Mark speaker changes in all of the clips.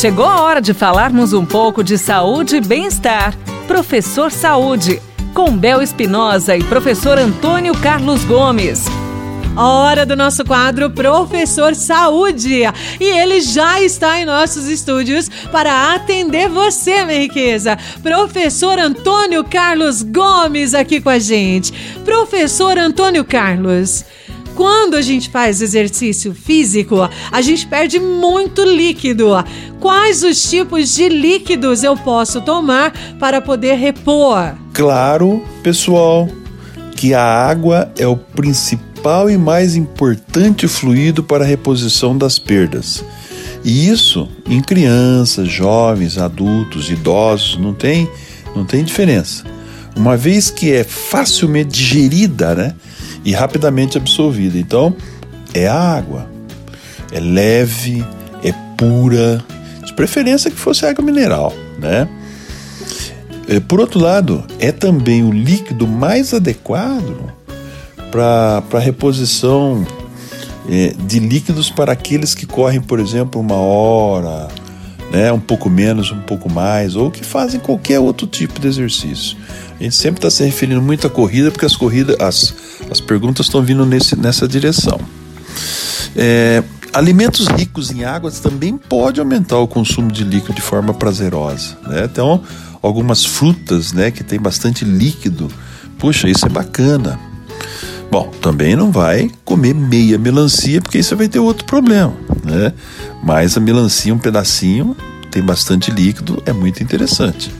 Speaker 1: Chegou a hora de falarmos um pouco de saúde e bem-estar. Professor Saúde, com Bel Espinosa e professor Antônio Carlos Gomes.
Speaker 2: Hora do nosso quadro Professor Saúde. E ele já está em nossos estúdios para atender você, minha riqueza. Professor Antônio Carlos Gomes aqui com a gente. Professor Antônio Carlos. Quando a gente faz exercício físico, a gente perde muito líquido. Quais os tipos de líquidos eu posso tomar para poder repor?
Speaker 3: Claro, pessoal, que a água é o principal e mais importante fluido para a reposição das perdas. E isso em crianças, jovens, adultos, idosos, não tem, não tem diferença. Uma vez que é facilmente digerida, né? E rapidamente absorvida. Então, é água. É leve, é pura, de preferência que fosse água mineral, né? É, por outro lado, é também o líquido mais adequado para reposição é, de líquidos para aqueles que correm, por exemplo, uma hora, né, um pouco menos, um pouco mais, ou que fazem qualquer outro tipo de exercício. A gente sempre está se referindo muito à corrida, porque as corridas, as, as perguntas estão vindo nesse, nessa direção. É, alimentos ricos em águas também pode aumentar o consumo de líquido de forma prazerosa. Né? Então, algumas frutas né, que tem bastante líquido, puxa, isso é bacana. Bom, também não vai comer meia melancia, porque isso vai ter outro problema. Né? Mas a melancia, um pedacinho, tem bastante líquido, é muito interessante.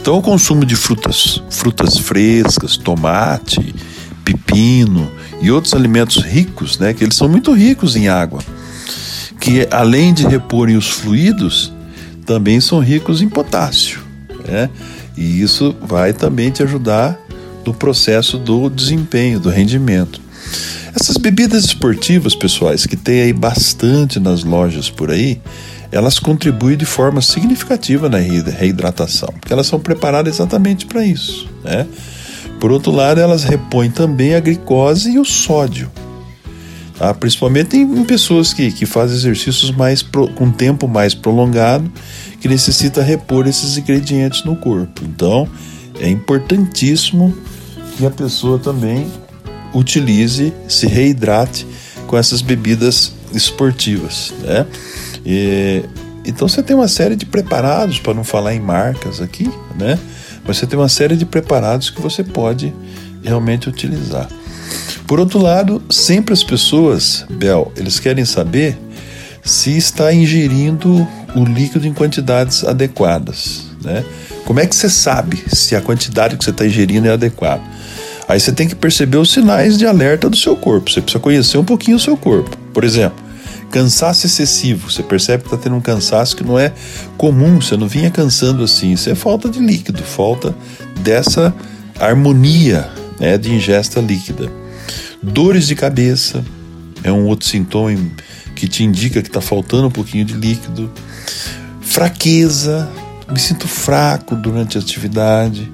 Speaker 3: Então, o consumo de frutas, frutas frescas, tomate, pepino e outros alimentos ricos, né, que eles são muito ricos em água, que além de reporem os fluidos, também são ricos em potássio, né? E isso vai também te ajudar no processo do desempenho, do rendimento. Essas bebidas esportivas, pessoais, que tem aí bastante nas lojas por aí, elas contribuem de forma significativa na reidratação, porque elas são preparadas exatamente para isso. Né? Por outro lado, elas repõem também a glicose e o sódio, tá? principalmente em, em, pessoas que, que fazem exercícios mais pro, com tempo mais prolongado, que necessita repor esses ingredientes no corpo. Então, é importantíssimo que a pessoa também utilize, se reidrate com essas bebidas esportivas, né? E, então você tem uma série de preparados, para não falar em marcas aqui, né? Você tem uma série de preparados que você pode realmente utilizar. Por outro lado, sempre as pessoas, Bel, eles querem saber se está ingerindo o líquido em quantidades adequadas, né? Como é que você sabe se a quantidade que você está ingerindo é adequada? Aí você tem que perceber os sinais de alerta do seu corpo. Você precisa conhecer um pouquinho o seu corpo. Por exemplo, Cansaço excessivo, você percebe que está tendo um cansaço que não é comum, você não vinha cansando assim. Isso é falta de líquido, falta dessa harmonia né, de ingesta líquida. Dores de cabeça é um outro sintoma que te indica que está faltando um pouquinho de líquido. Fraqueza, me sinto fraco durante a atividade.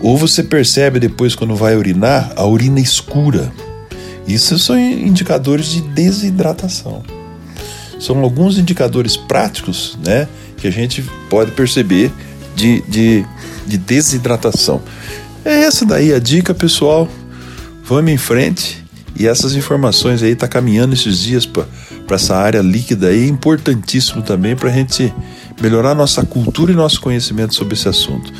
Speaker 3: Ou você percebe depois, quando vai urinar, a urina escura. Isso são indicadores de desidratação são alguns indicadores práticos né, que a gente pode perceber de, de, de desidratação. É essa daí a dica, pessoal. Vamos em frente. E essas informações aí tá caminhando esses dias para essa área líquida aí, importantíssimo também para a gente melhorar nossa cultura e nosso conhecimento sobre esse assunto.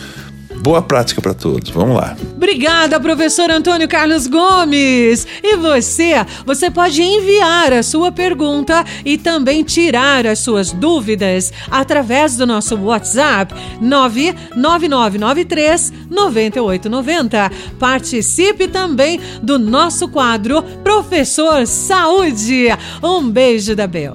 Speaker 3: Boa prática para todos. Vamos lá.
Speaker 2: Obrigada, professor Antônio Carlos Gomes. E você, você pode enviar a sua pergunta e também tirar as suas dúvidas através do nosso WhatsApp 99993 9890. Participe também do nosso quadro Professor Saúde. Um beijo da Bel.